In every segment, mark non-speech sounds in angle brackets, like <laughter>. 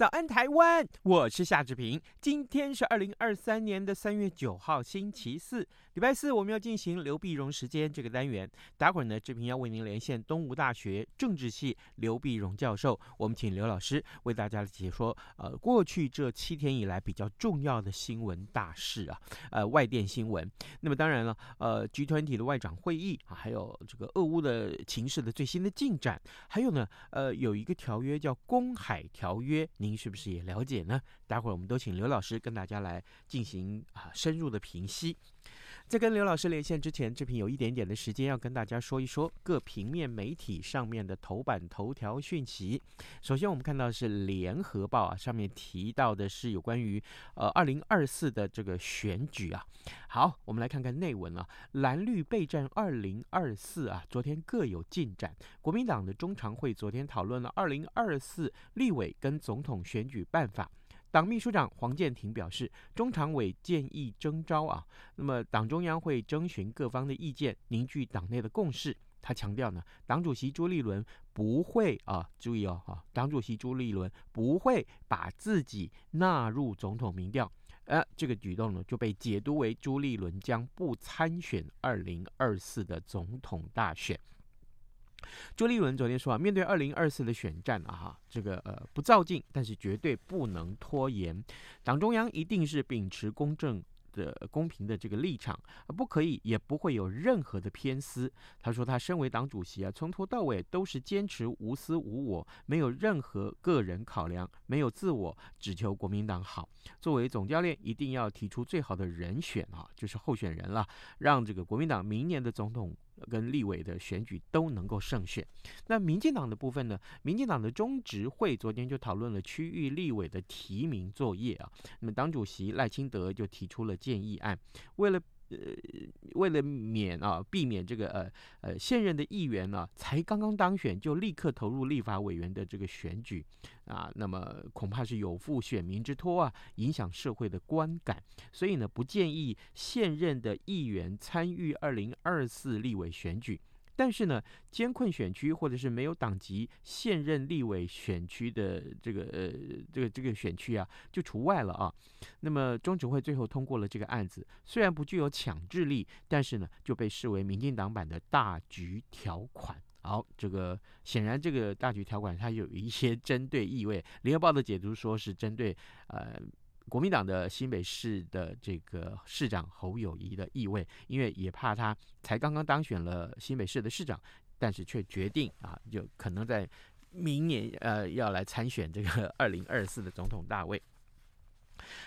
早安，台湾！我是夏志平。今天是二零二三年的三月九号，星期四，礼拜四，我们要进行刘必荣时间这个单元。待会儿呢，志平要为您连线东吴大学政治系刘必荣教授，我们请刘老师为大家解说呃过去这七天以来比较重要的新闻大事啊，呃外电新闻。那么当然了，呃 G20 的外长会议啊，还有这个俄乌的情势的最新的进展，还有呢，呃有一个条约叫公海条约，您您是不是也了解呢？待会儿我们都请刘老师跟大家来进行啊深入的评析。在跟刘老师连线之前，志平有一点点的时间要跟大家说一说各平面媒体上面的头版头条讯息。首先，我们看到是《联合报》啊，上面提到的是有关于呃二零二四的这个选举啊。好，我们来看看内文啊，蓝绿备战二零二四啊，昨天各有进展。国民党的中常会昨天讨论了二零二四立委跟总统选举办法。党秘书长黄健庭表示，中常委建议征召啊，那么党中央会征询各方的意见，凝聚党内的共识。他强调呢，党主席朱立伦不会啊，注意哦，哈，党主席朱立伦不会把自己纳入总统民调，呃，这个举动呢就被解读为朱立伦将不参选二零二四的总统大选。朱立伦昨天说啊，面对二零二四的选战啊，哈，这个呃不造进，但是绝对不能拖延。党中央一定是秉持公正的、公平的这个立场，不可以也不会有任何的偏私。他说他身为党主席啊，从头到尾都是坚持无私无我，没有任何个人考量，没有自我，只求国民党好。作为总教练，一定要提出最好的人选啊，就是候选人了，让这个国民党明年的总统。跟立委的选举都能够胜选。那民进党的部分呢？民进党的中执会昨天就讨论了区域立委的提名作业啊。那么党主席赖清德就提出了建议案，为了。呃，为了免啊，避免这个呃呃现任的议员呢、才刚刚当选就立刻投入立法委员的这个选举啊，那么恐怕是有负选民之托啊，影响社会的观感，所以呢，不建议现任的议员参与二零二四立委选举。但是呢，艰困选区或者是没有党籍现任立委选区的这个呃这个这个选区啊，就除外了啊。那么中执会最后通过了这个案子，虽然不具有强制力，但是呢就被视为民进党版的大局条款。好，这个显然这个大局条款它有一些 <laughs> 针对意味。联合报的解读说是针对呃。国民党的新北市的这个市长侯友谊的意味，因为也怕他才刚刚当选了新北市的市长，但是却决定啊，就可能在明年呃要来参选这个 <laughs> 二零二四的总统大位。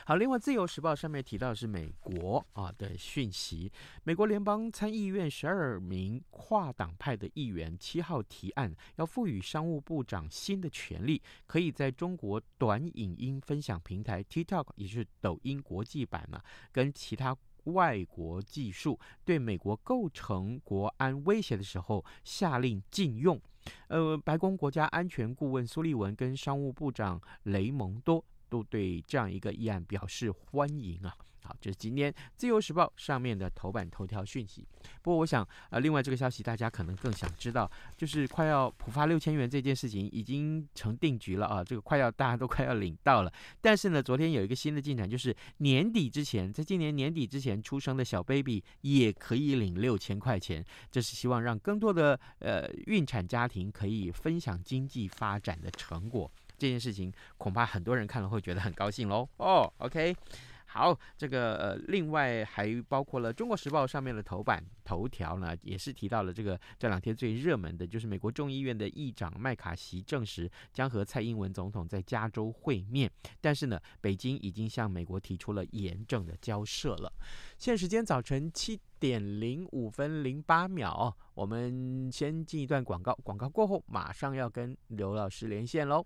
好，另外《自由时报》上面提到的是美国啊的讯息，美国联邦参议院十二名跨党派的议员七号提案，要赋予商务部长新的权利，可以在中国短影音分享平台 TikTok，也是抖音国际版呢、跟其他外国技术对美国构成国安威胁的时候下令禁用。呃，白宫国家安全顾问苏利文跟商务部长雷蒙多。都对这样一个议案表示欢迎啊！好，这是今天《自由时报》上面的头版头条讯息。不过，我想，呃，另外这个消息大家可能更想知道，就是快要普发六千元这件事情已经成定局了啊！这个快要大家都快要领到了。但是呢，昨天有一个新的进展，就是年底之前，在今年年底之前出生的小 baby 也可以领六千块钱。这是希望让更多的呃孕产家庭可以分享经济发展的成果。这件事情恐怕很多人看了会觉得很高兴喽。哦，OK，好，这个呃，另外还包括了《中国时报》上面的头版头条呢，也是提到了这个这两天最热门的，就是美国众议院的议长麦卡锡证实将和蔡英文总统在加州会面，但是呢，北京已经向美国提出了严正的交涉了。现在时间早晨七点零五分零八秒，我们先进一段广告，广告过后马上要跟刘老师连线喽。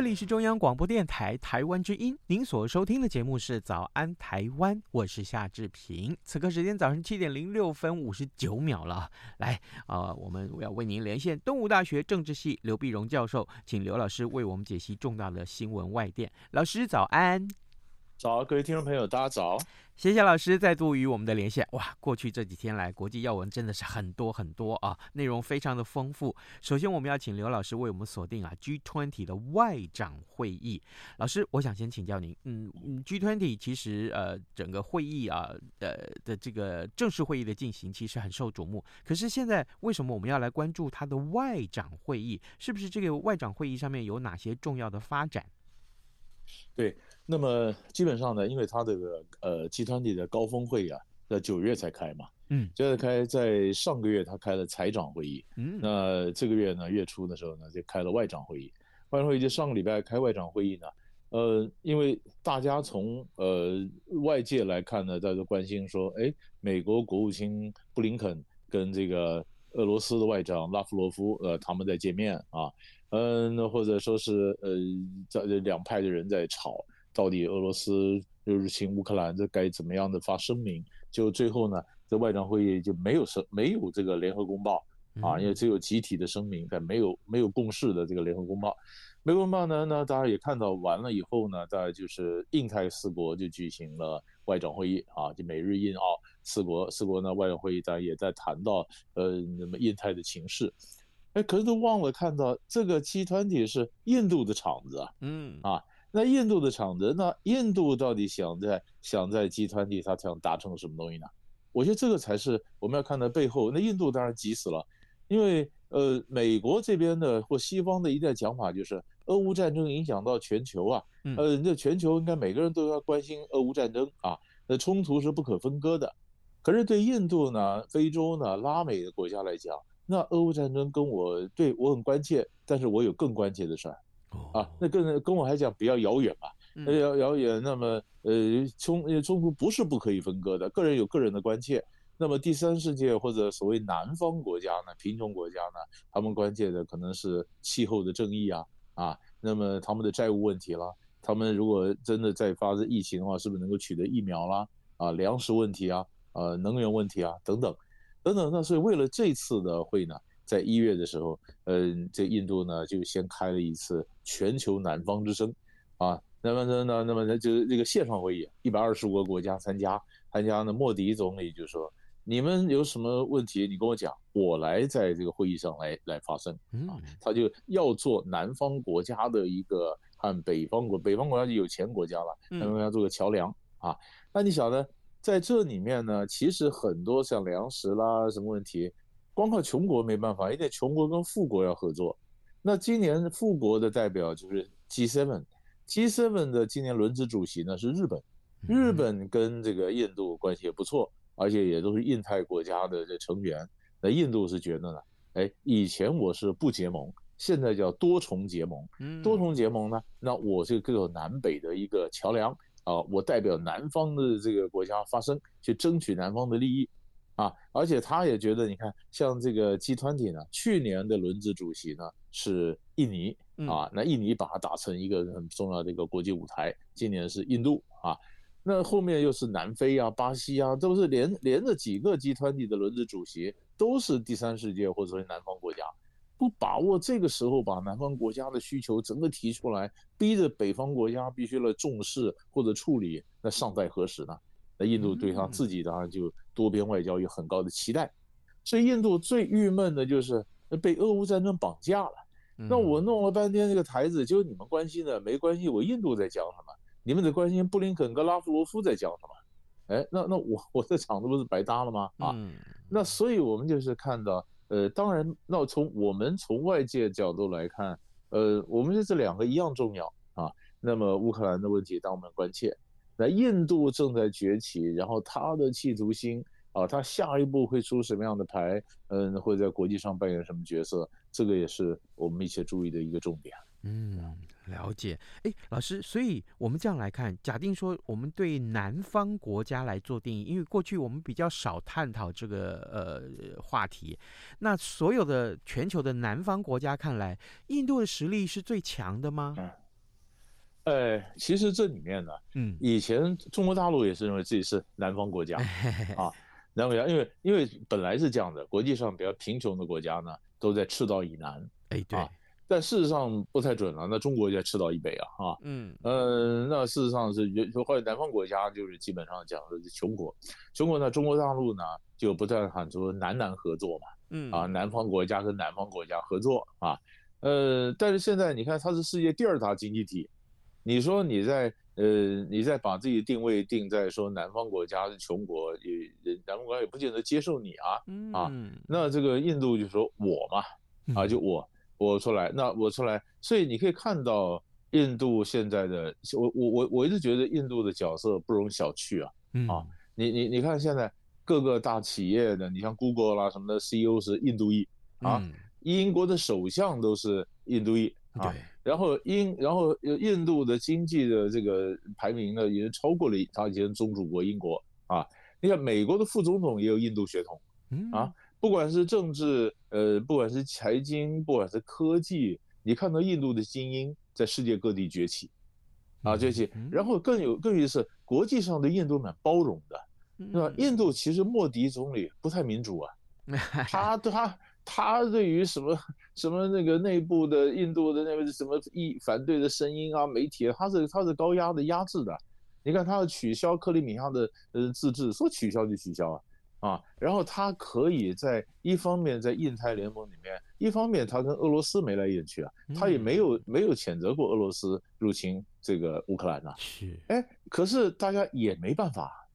这里是中央广播电台台湾之音，您所收听的节目是《早安台湾》，我是夏志平。此刻时间早上七点零六分五十九秒了，来啊、呃，我们要为您连线东吴大学政治系刘碧荣教授，请刘老师为我们解析重大的新闻外电。老师早安。早，各位听众朋友，大家早。谢谢老师再度与我们的连线。哇，过去这几天来，国际要闻真的是很多很多啊，内容非常的丰富。首先，我们要请刘老师为我们锁定啊 G20 的外长会议。老师，我想先请教您，嗯，G20 其实呃整个会议啊呃的这个正式会议的进行其实很受瞩目。可是现在为什么我们要来关注它的外长会议？是不是这个外长会议上面有哪些重要的发展？对。那么基本上呢，因为他这个呃集团里的高峰会啊，在九月才开嘛，嗯，现在开在上个月他开了财长会议，嗯，那这个月呢月初的时候呢就开了外长会议，外长会议就上个礼拜开外长会议呢，呃，因为大家从呃外界来看呢，大家都关心说，哎，美国国务卿布林肯跟这个俄罗斯的外长拉夫罗夫，呃，他们在见面啊，嗯，那或者说是呃在两派的人在吵。到底俄罗斯就入侵乌克兰，这该怎么样的发声明？就最后呢，这外长会议就没有声，没有这个联合公报啊，因为只有集体的声明，但没有没有共识的这个联合公报。联合公报呢，那大家也看到完了以后呢，大概就是印太四国就举行了外长会议啊，就美日印澳四国四国呢外长会议，大家也在谈到呃那么印太的情势。哎，可是都忘了看到这个集团体是印度的场子啊，嗯啊。那印度的场子，那印度到底想在想在集团里，他想达成什么东西呢？我觉得这个才是我们要看到背后。那印度当然急死了，因为呃，美国这边的或西方的一代讲法就是，俄乌战争影响到全球啊，呃，那全球应该每个人都要关心俄乌战争啊，那冲突是不可分割的。可是对印度呢、非洲呢、拉美的国家来讲，那俄乌战争跟我对我很关切，但是我有更关切的事儿。啊，那跟跟我还讲比较遥远吧，那遥遥远。那么呃，冲冲突不是不可以分割的，个人有个人的关切。那么第三世界或者所谓南方国家呢，贫穷国家呢，他们关切的可能是气候的正义啊啊，那么他们的债务问题啦，他们如果真的在发生疫情的话，是不是能够取得疫苗啦？啊，粮食问题啊，呃，能源问题啊，等等等等。那所以为了这次的会呢，在一月的时候，嗯，这印度呢就先开了一次全球南方之声，啊，那么呢，那那么呢就是这个线上会议，一百二十五个国家参加，参加呢，莫迪总理就说，你们有什么问题，你跟我讲，我来在这个会议上来来发声啊。他就要做南方国家的一个和北方国北方国家就有钱国家了，他们要做个桥梁啊。那你晓得，在这里面呢，其实很多像粮食啦什么问题，光靠穷国没办法，因为穷国跟富国要合作。那今年富国的代表就是 G7，G7 的今年轮值主席呢是日本，日本跟这个印度关系也不错。而且也都是印太国家的这成员，那印度是觉得呢，哎，以前我是不结盟，现在叫多重结盟。多重结盟呢，那我这个南北的一个桥梁啊，我代表南方的这个国家发声，去争取南方的利益啊。而且他也觉得，你看，像这个 G 团体呢，去年的轮值主席呢是印尼啊，那印尼把它打成一个很重要的一个国际舞台，今年是印度啊。那后面又是南非啊、巴西啊，都是连连着几个集团体的轮值主席，都是第三世界或者说南方国家，不把握这个时候把南方国家的需求整个提出来，逼着北方国家必须来重视或者处理，那尚待何时呢？那印度对他自己当然就多边外交有很高的期待，所以印度最郁闷的就是被俄乌战争绑架了。那我弄了半天这个台子，就你们关心的没关系，我印度在讲什么？你们得关心布林肯跟拉夫罗夫在讲什么？哎，那那我我这场子不是白搭了吗？啊，那所以我们就是看到，呃，当然，那从我们从外界角度来看，呃，我们这两个一样重要啊。那么乌克兰的问题当我们关切，那印度正在崛起，然后他的企图心啊，他下一步会出什么样的牌？嗯，会在国际上扮演什么角色？这个也是我们密切注意的一个重点。嗯。了解，哎，老师，所以我们这样来看，假定说我们对南方国家来做定义，因为过去我们比较少探讨这个呃话题，那所有的全球的南方国家看来，印度的实力是最强的吗？嗯，呃，其实这里面呢，嗯，以前中国大陆也是认为自己是南方国家 <laughs> 啊，南方国家，因为因为本来是这样的，国际上比较贫穷的国家呢，都在赤道以南，哎，对。啊但事实上不太准了，那中国在赤道以北啊，啊，嗯，呃，那事实上是，就或者南方国家就是基本上讲的是穷国，穷国呢，中国大陆呢就不断喊出南南合作嘛，嗯，啊，南方国家跟南方国家合作啊，呃，但是现在你看它是世界第二大经济体，你说你在呃你在把自己定位定在说南方国家是穷国，也南方国家也不见得接受你啊，啊，那这个印度就说我嘛，啊，就我。我出来，那我出来，所以你可以看到印度现在的，我我我我一直觉得印度的角色不容小觑啊，啊，你你你看现在各个大企业的，你像 Google 啦什么的 CEO 是印度裔啊，英国的首相都是印度裔啊，然后英然后印度的经济的这个排名呢，已经超过了他以前宗主国英国啊，你看美国的副总统也有印度血统，啊。不管是政治，呃，不管是财经，不管是科技，你看到印度的精英在世界各地崛起，啊，崛起。然后更有更有意思，国际上的印度蛮包容的，是吧？印度其实莫迪总理不太民主啊，他他他对于什么什么那个内部的印度的那个什么一反对的声音啊，媒体，他是他是高压的压制的。你看他要取消克里米亚的呃自治，说取消就取消啊。啊，然后他可以在一方面在印太联盟里面，一方面他跟俄罗斯眉来眼去啊，他也没有没有谴责过俄罗斯入侵这个乌克兰呐。是，哎，可是大家也没办法，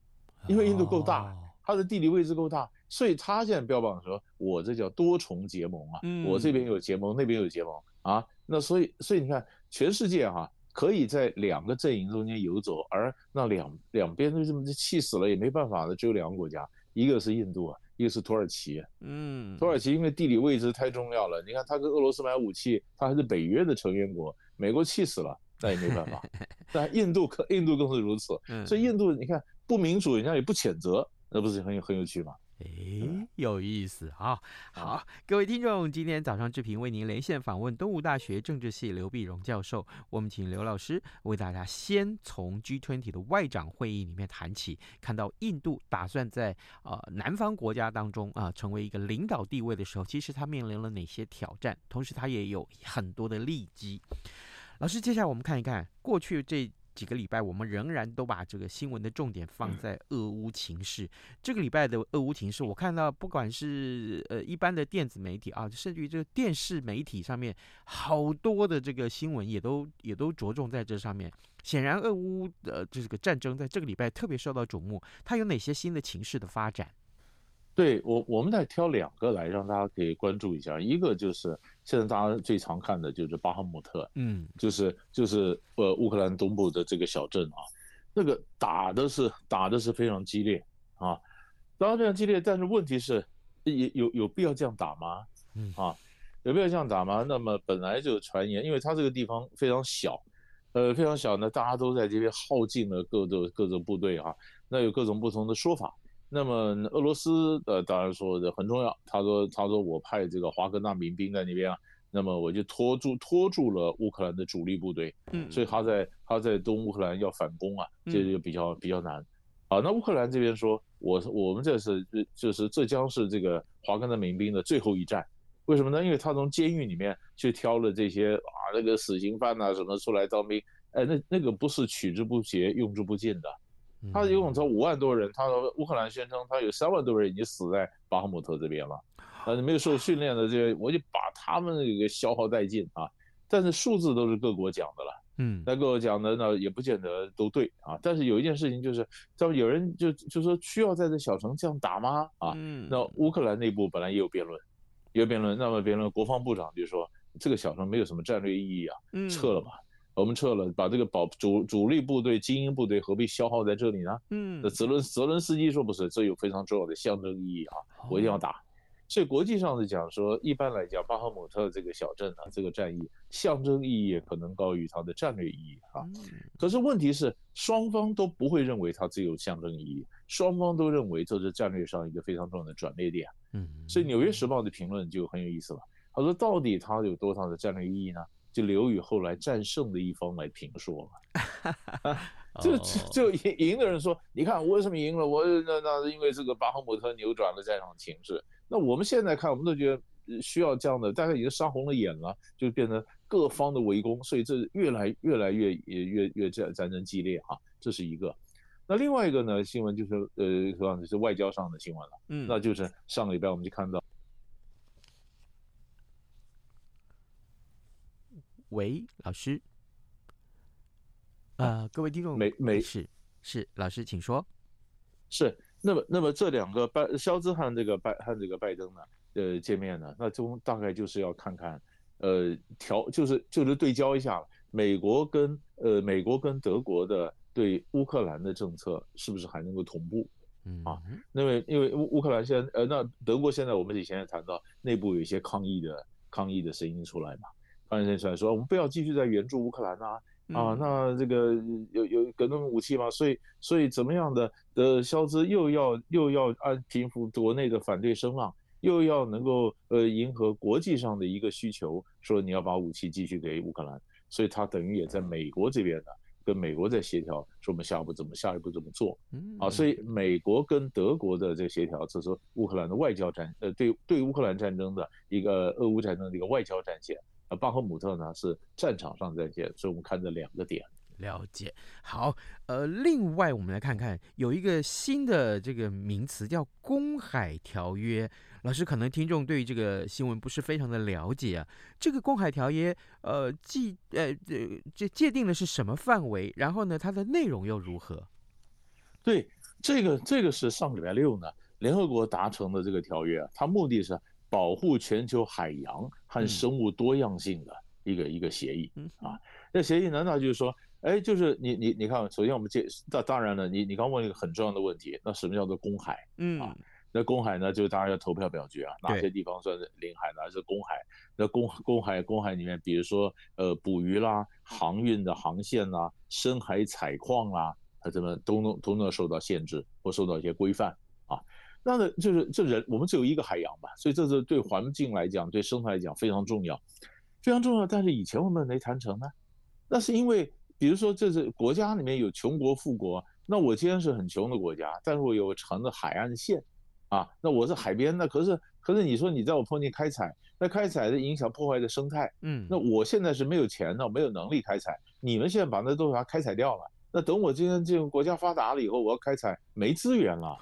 因为印度够大，它的地理位置够大，所以他现在标榜说，我这叫多重结盟啊，我这边有结盟，那边有结盟啊，那所以所以你看，全世界哈可以在两个阵营中间游走，而那两两边都这么气死了也没办法的，只有两个国家。一个是印度啊，一个是土耳其。嗯，土耳其因为地理位置太重要了，你看他跟俄罗斯买武器，他还是北约的成员国，美国气死了，那也没办法。<laughs> 但印度可，印度更是如此。所以印度你看不民主，人家也不谴责，那不是很有很有趣吗？哎，有意思啊！好，各位听众，今天早上志平为您连线访问东吴大学政治系刘碧荣教授。我们请刘老师为大家先从 G20 的外长会议里面谈起，看到印度打算在呃南方国家当中啊、呃、成为一个领导地位的时候，其实他面临了哪些挑战，同时他也有很多的利基。老师，接下来我们看一看过去这几个礼拜，我们仍然都把这个新闻的重点放在俄乌情势。这个礼拜的俄乌情势，我看到不管是呃一般的电子媒体啊，甚至于这个电视媒体上面，好多的这个新闻也都也都着重在这上面。显然，俄乌的这个战争在这个礼拜特别受到瞩目。它有哪些新的情势的发展？对我，我们再挑两个来让大家可以关注一下。一个就是现在大家最常看的就是巴赫穆特，嗯，就是就是呃乌克兰东部的这个小镇啊，那个打的是打的是非常激烈啊，当然非常激烈。但是问题是，有有有必要这样打吗？嗯啊，有必要这样打吗？那么本来就传言，因为它这个地方非常小，呃非常小呢，大家都在这边耗尽了各种各种部队啊，那有各种不同的说法。那么俄罗斯呃当然说的很重要，他说他说我派这个华格纳民兵在那边啊，那么我就拖住拖住了乌克兰的主力部队，嗯，所以他在他在东乌克兰要反攻啊，这就比较比较难，啊，那乌克兰这边说，我我们这是就是这将是这个华格纳民兵的最后一战，为什么呢？因为他从监狱里面去挑了这些啊那个死刑犯呐什么出来当兵，哎那那个不是取之不竭用之不尽的。他一共才五万多人，他说乌克兰宣称他有三万多人已经死在巴赫姆特这边了，呃，没有受训练的这些，我就把他们给消耗殆尽啊。但是数字都是各国讲的了，嗯，那各国讲的呢也不见得都对啊。但是有一件事情就是，他们有人就就说需要在这小城这样打吗？啊，那乌克兰内部本来也有辩论，也有辩论，那么辩论国防部长就说这个小城没有什么战略意义啊，撤了吧。我们撤了，把这个保主主力部队、精英部队何必消耗在这里呢？嗯，那泽伦泽伦斯基说不是，这有非常重要的象征意义啊，我一定要打。所以国际上是讲说，一般来讲，巴赫姆特这个小镇呢，这个战役象征意义可能高于它的战略意义啊。可是问题是，双方都不会认为它只有象征意义，双方都认为这是战略上一个非常重要的转捩点。嗯，所以《纽约时报》的评论就很有意思了，他说到底它有多少的战略意义呢？就留与后来战胜的一方来评说了。<laughs> 就就赢赢的人说，你看我为什么赢了？我那那因为这个巴赫姆特扭转了战场情势。那我们现在看，我们都觉得需要这样的，大概已经杀红了眼了，就变成各方的围攻，所以这越来越来越也越越战战争激烈哈，这是一个。那另外一个呢，新闻就是呃，实际是外交上的新闻了。嗯，那就是上个礼拜我们就看到。喂，老师。啊、呃，各位听众，没没事，是老师，请说。是，那么那么这两个拜肖兹和这个拜和这个拜登呢，呃，见面呢，那中大概就是要看看，呃，调就是就是对焦一下美国跟呃美国跟德国的对乌克兰的政策是不是还能够同步？嗯啊，因为因为乌乌克兰现在呃那德国现在我们以前也谈到内部有一些抗议的抗议的声音出来嘛。发言人出来说：“我们不要继续在援助乌克兰啊！啊，那这个有有革命武器吗？所以所以怎么样的的肖兹又要又要按平复国内的反对声浪，又要能够呃迎合国际上的一个需求，说你要把武器继续给乌克兰，所以他等于也在美国这边呢，跟美国在协调，说我们下一步怎么下一步怎么做啊？所以美国跟德国的这个协调，这是乌克兰的外交战呃对对乌克兰战争的一个俄乌战争的一个外交战线。”呃，巴赫姆特呢是战场上再见，所以我们看这两个点。了解。好，呃，另外我们来看看，有一个新的这个名词叫“公海条约”。老师，可能听众对于这个新闻不是非常的了解啊。这个公海条约，呃，既呃这这界定的是什么范围？然后呢，它的内容又如何？对，这个这个是上礼拜六呢，联合国达成的这个条约啊，它目的是。保护全球海洋和生物多样性的一个、嗯、一个协议啊，那协议难道就是说，哎，就是你你你看，首先我们这当当然了，你你刚问一个很重要的问题，那什么叫做公海？嗯啊，那公海呢，就是大家要投票表决啊，哪些地方算是领海，哪是公海？那公公海公海里面，比如说呃捕鱼啦、航运的航线啦、深海采矿啦，它怎么都能都能受到限制或受到一些规范啊。那呢，就是这人，我们只有一个海洋嘛，所以这是对环境来讲，对生态来讲非常重要，非常重要。但是以前我们没谈成呢，那是因为，比如说，这是国家里面有穷国富国，那我今天是很穷的国家，但是我有长的海岸线，啊，那我是海边，的可是可是你说你在我附近开采，那开采的影响破坏的生态，嗯，那我现在是没有钱的，没有能力开采，你们现在把那都把它开采掉了，那等我今天这个国家发达了以后，我要开采没资源了，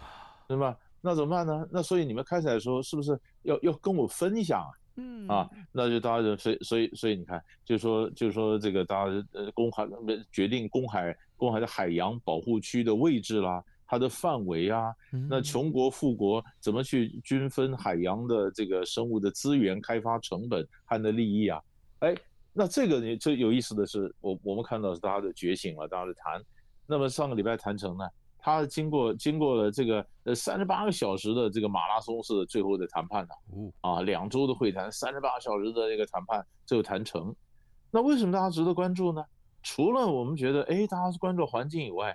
对吧？那怎么办呢？那所以你们开采的时候是不是要要跟我分享啊？嗯啊，那就大家就所以所以所以你看，就是说就是说这个大家呃公海决定公海公海的海洋保护区的位置啦，它的范围啊，那穷国富国怎么去均分海洋的这个生物的资源开发成本和的利益啊？哎，那这个你最有意思的是，我我们看到是大家的觉醒了，大家的谈。那么上个礼拜谈成呢？他经过经过了这个呃三十八个小时的这个马拉松式的最后的谈判呢，啊，两周的会谈，三十八小时的这个谈判最后谈成。那为什么大家值得关注呢？除了我们觉得哎，大家是关注环境以外，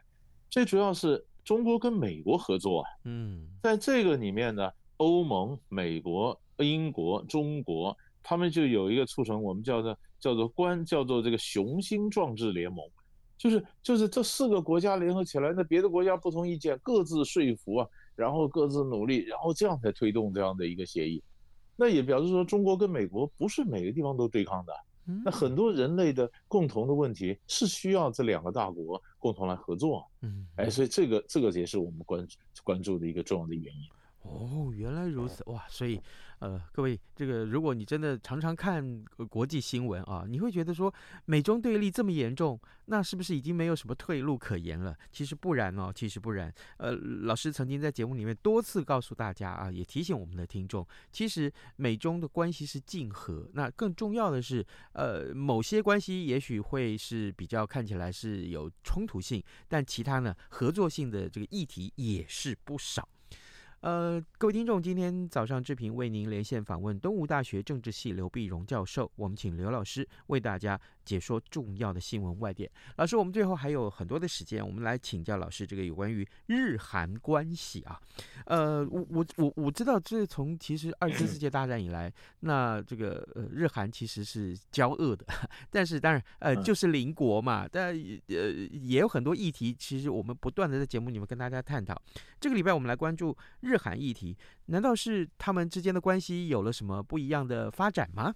最主要是中国跟美国合作啊。嗯，在这个里面呢，欧盟、美国、英国、中国，他们就有一个促成我们叫做叫做关叫做这个雄心壮志联盟。就是就是这四个国家联合起来，那别的国家不同意见，各自说服啊，然后各自努力，然后这样才推动这样的一个协议。那也表示说，中国跟美国不是每个地方都对抗的。那很多人类的共同的问题是需要这两个大国共同来合作。嗯，哎，所以这个这个也是我们关关注的一个重要的原因。哦，原来如此哇！所以，呃，各位，这个如果你真的常常看国际新闻啊，你会觉得说美中对立这么严重，那是不是已经没有什么退路可言了？其实不然哦，其实不然。呃，老师曾经在节目里面多次告诉大家啊，也提醒我们的听众，其实美中的关系是竞合，那更重要的是，呃，某些关系也许会是比较看起来是有冲突性，但其他呢，合作性的这个议题也是不少。呃，各位听众，今天早上志平为您连线访问东吴大学政治系刘碧荣教授，我们请刘老师为大家解说重要的新闻外电。老师，我们最后还有很多的时间，我们来请教老师这个有关于日韩关系啊。呃，我我我我知道，这从其实二次世界大战以来，那这个呃日韩其实是交恶的，<laughs> 但是当然呃就是邻国嘛，但呃也有很多议题，其实我们不断的在节目里面跟大家探讨。这个礼拜我们来关注。日韩议题，难道是他们之间的关系有了什么不一样的发展吗？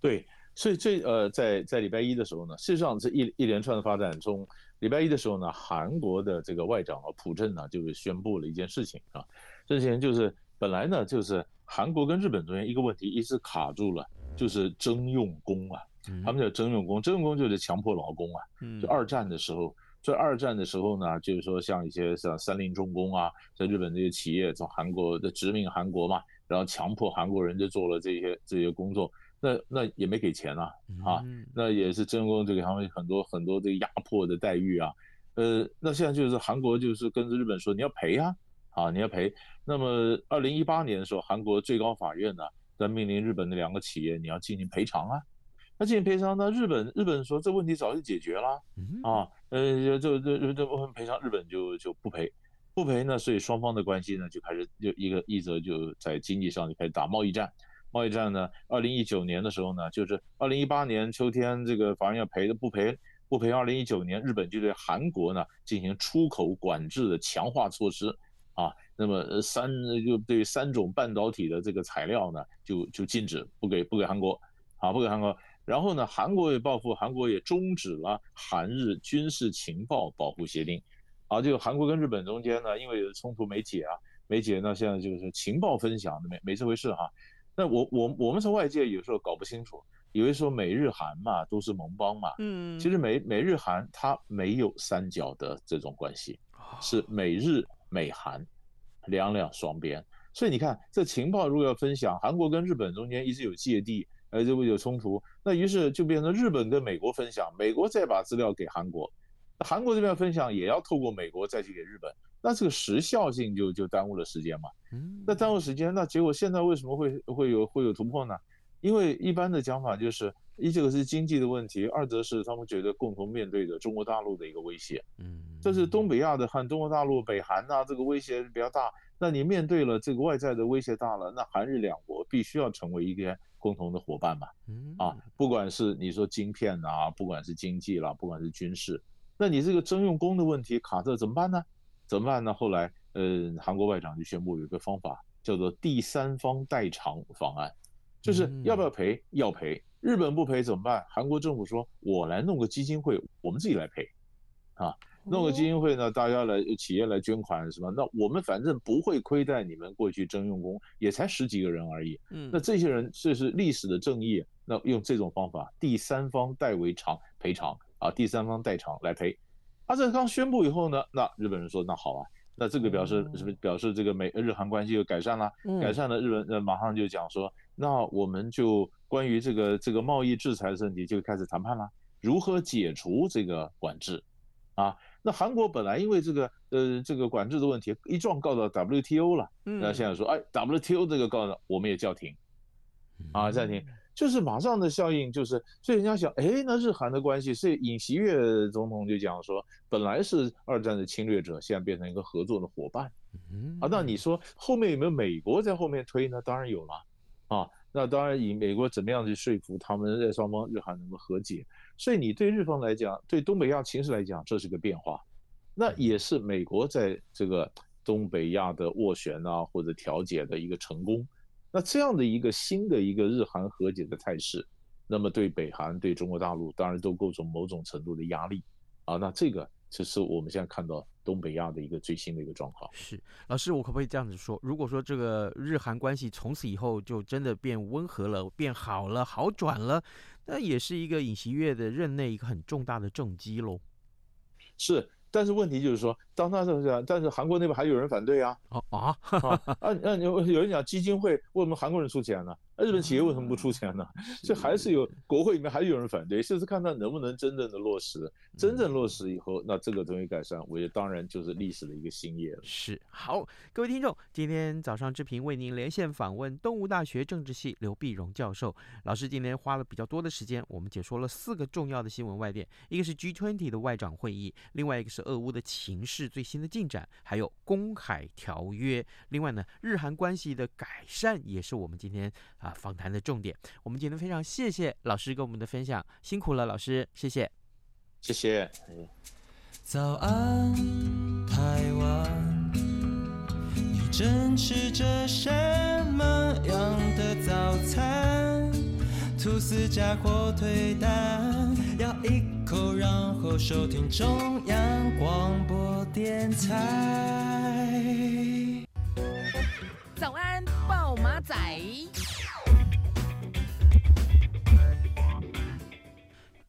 对，所以这呃，在在礼拜一的时候呢，事实上这一一连串的发展中，礼拜一的时候呢，韩国的这个外长啊朴正呢就是宣布了一件事情啊，这件事情就是本来呢就是韩国跟日本中间一个问题一直卡住了，就是征用工啊，他们叫征用工，征用工就是强迫劳工啊，就二战的时候。在二战的时候呢，就是说像一些像三菱重工啊，在日本这些企业从韩国的殖民韩国嘛，然后强迫韩国人就做了这些这些工作，那那也没给钱啊，啊，那也是征工就给他们很多很多这个压迫的待遇啊，呃，那现在就是韩国就是跟着日本说你要赔啊，啊你要赔，那么二零一八年的时候，韩国最高法院呢在命令日本的两个企业你要进行赔偿啊。那进行赔偿那？日本日本说这问题早就解决了啊，呃，这这这部分赔偿，日本就就不赔，不赔呢，所以双方的关系呢就开始就一个一则就在经济上就开始打贸易战，贸易战呢，二零一九年的时候呢，就是二零一八年秋天这个法院要赔的不赔不赔，二零一九年日本就对韩国呢进行出口管制的强化措施啊，那么三就对三种半导体的这个材料呢就就禁止不给不给韩国，啊不给韩国。然后呢，韩国也报复，韩国也终止了韩日军事情报保护协定，啊，就韩国跟日本中间呢，因为冲突没解啊，没解，那现在就是情报分享没没这回事哈。那我我我们从外界有时候搞不清楚，以为说美日韩嘛都是盟邦嘛，嗯，其实美美日韩它没有三角的这种关系，是美日美韩两两双边，所以你看这情报如果要分享，韩国跟日本中间一直有芥蒂。呃，这不有冲突，那于是就变成日本跟美国分享，美国再把资料给韩国，韩国这边分享也要透过美国再去给日本，那这个时效性就就耽误了时间嘛。嗯，那耽误时间，那结果现在为什么会会有会有突破呢？因为一般的讲法就是，一这个是经济的问题，二则是他们觉得共同面对着中国大陆的一个威胁。嗯，这是东北亚的和中国大陆、北韩呐，这个威胁比较大。那你面对了这个外在的威胁大了，那韩日两国必须要成为一个。共同的伙伴嘛，啊，不管是你说晶片啊，不管是经济啦，不管是军事，那你这个征用工的问题卡这怎么办呢？怎么办呢？后来，呃，韩国外长就宣布有一个方法，叫做第三方代偿方案，就是要不要赔？要赔，日本不赔怎么办？韩国政府说，我来弄个基金会，我们自己来赔，啊，弄个基金会呢，大家来企业来捐款什么？那我们反正不会亏待你们过去征用工，也才十几个人而已。嗯，那这些人这是历史的正义，那用这种方法，第三方代为偿赔偿啊，第三方代偿来赔。啊，这刚宣布以后呢，那日本人说那好啊。那这个表示是不是表示这个美日韩关系又改善了？改善了，日本呃马上就讲说，那我们就关于这个这个贸易制裁的问题就开始谈判了，如何解除这个管制？啊，那韩国本来因为这个呃这个管制的问题一状告到 WTO 了，那现在说哎 WTO 这个告呢我们也叫停，啊暂停。就是马上的效应，就是所以人家想，哎，那日韩的关系，所以尹锡悦总统就讲说，本来是二战的侵略者，现在变成一个合作的伙伴。啊，那你说后面有没有美国在后面推呢？当然有了，啊，那当然以美国怎么样去说服他们，在双方日韩能够和解。所以你对日方来讲，对东北亚情势来讲，这是个变化，那也是美国在这个东北亚的斡旋啊或者调解的一个成功。那这样的一个新的一个日韩和解的态势，那么对北韩、对中国大陆当然都构成某种程度的压力啊。那这个就是我们现在看到东北亚的一个最新的一个状况。是，老师，我可不可以这样子说？如果说这个日韩关系从此以后就真的变温和了、变好了、好转了，那也是一个尹锡悦的任内一个很重大的政绩喽。是。但是问题就是说，当他这样，但是韩国那边还有人反对啊！啊啊啊！那有有人讲基金会为什么韩国人出钱呢？日本企业为什么不出钱呢？这还是有国会里面还是有人反对，就是看他能不能真正的落实。真正落实以后，那这个东西改善，我觉得当然就是历史的一个新业了。是好，各位听众，今天早上志平为您连线访问东吴大学政治系刘碧荣教授。老师今天花了比较多的时间，我们解说了四个重要的新闻外电，一个是 G20 的外长会议，另外一个是俄乌的情势最新的进展，还有公海条约。另外呢，日韩关系的改善也是我们今天啊。访谈的重点，我们今天非常谢谢老师跟我们的分享，辛苦了，老师，谢谢，谢谢。早安，台湾，你正吃着什么样的早餐？吐司加火腿蛋，咬一口，然后收听中央广播电台。早安，暴马仔。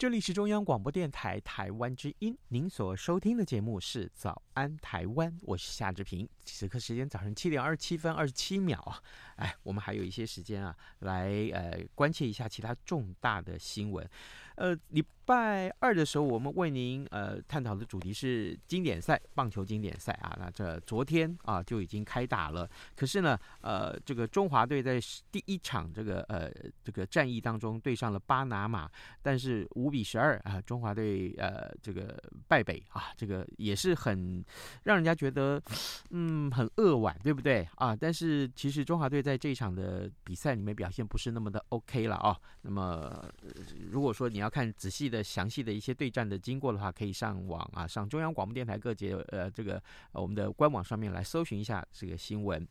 这里是中央广播电台台湾之音，您所收听的节目是《早安台湾》，我是夏志平。此刻时间早上七点二十七分二十七秒啊，哎，我们还有一些时间啊，来呃关切一下其他重大的新闻。呃，礼拜二的时候，我们为您呃探讨的主题是经典赛，棒球经典赛啊。那这昨天啊就已经开打了。可是呢，呃，这个中华队在第一场这个呃这个战役当中对上了巴拿马，但是五比十二啊，中华队呃这个败北啊，这个也是很让人家觉得嗯很扼腕，对不对啊？但是其实中华队在这一场的比赛里面表现不是那么的 OK 了啊。那么、如果说你要看仔细的、详细的一些对战的经过的话，可以上网啊，上中央广播电台各节呃这个、我们的官网上面来搜寻一下这个新闻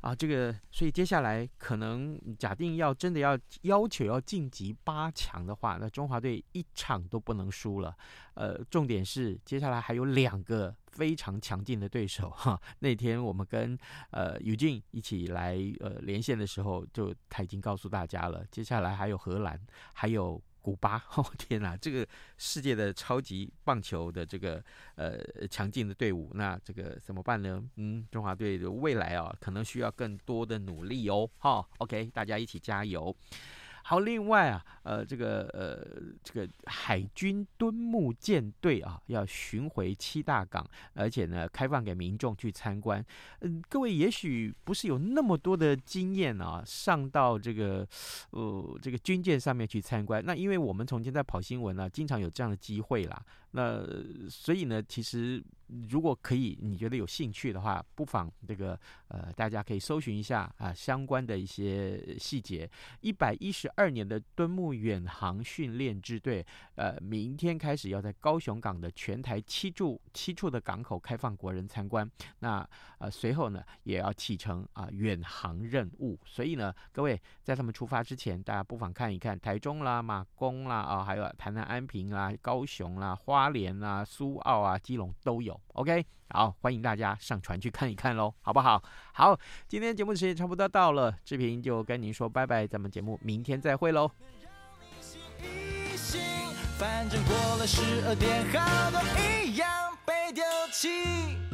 啊，这个所以接下来可能假定要真的要要求要晋级八强的话，那中华队一场都不能输了。呃，重点是接下来还有两个非常强劲的对手哈。<laughs> 那天我们跟呃 Eugene 一起来呃连线的时候，就他已经告诉大家了，接下来还有荷兰，还有。古巴，<laughs> 哦天哪！这个世界的超级棒球的这个呃强劲的队伍，那这个怎么办呢？嗯，中华队的未来啊，可能需要更多的努力哦。哈、哦，OK，大家一起加油。好，另外啊，呃，这个呃，这个海军敦木舰队啊，要巡回七大港，而且呢，开放给民众去参观。嗯，各位也许不是有那么多的经验啊，上到这个呃这个军舰上面去参观。那因为我们从前在跑新闻、啊，经常有这样的机会啦。那所以呢，其实如果可以，你觉得有兴趣的话，不妨这个呃，大家可以搜寻一下啊相关的一些细节。一百一十二年的敦睦远航训练支队，呃，明天开始要在高雄港的全台七处七处的港口开放国人参观。那呃随后呢，也要启程啊远航任务。所以呢，各位在他们出发之前，大家不妨看一看台中啦、马公啦啊，还有台南安平啦、高雄啦、花莲啦、苏澳啊、基隆都有。OK，好，欢迎大家上传去看一看喽，好不好？好，今天节目时间差不多到了，志平就跟您说拜拜，咱们节目明天再会喽。反正过了十二点，好多一样被丢弃。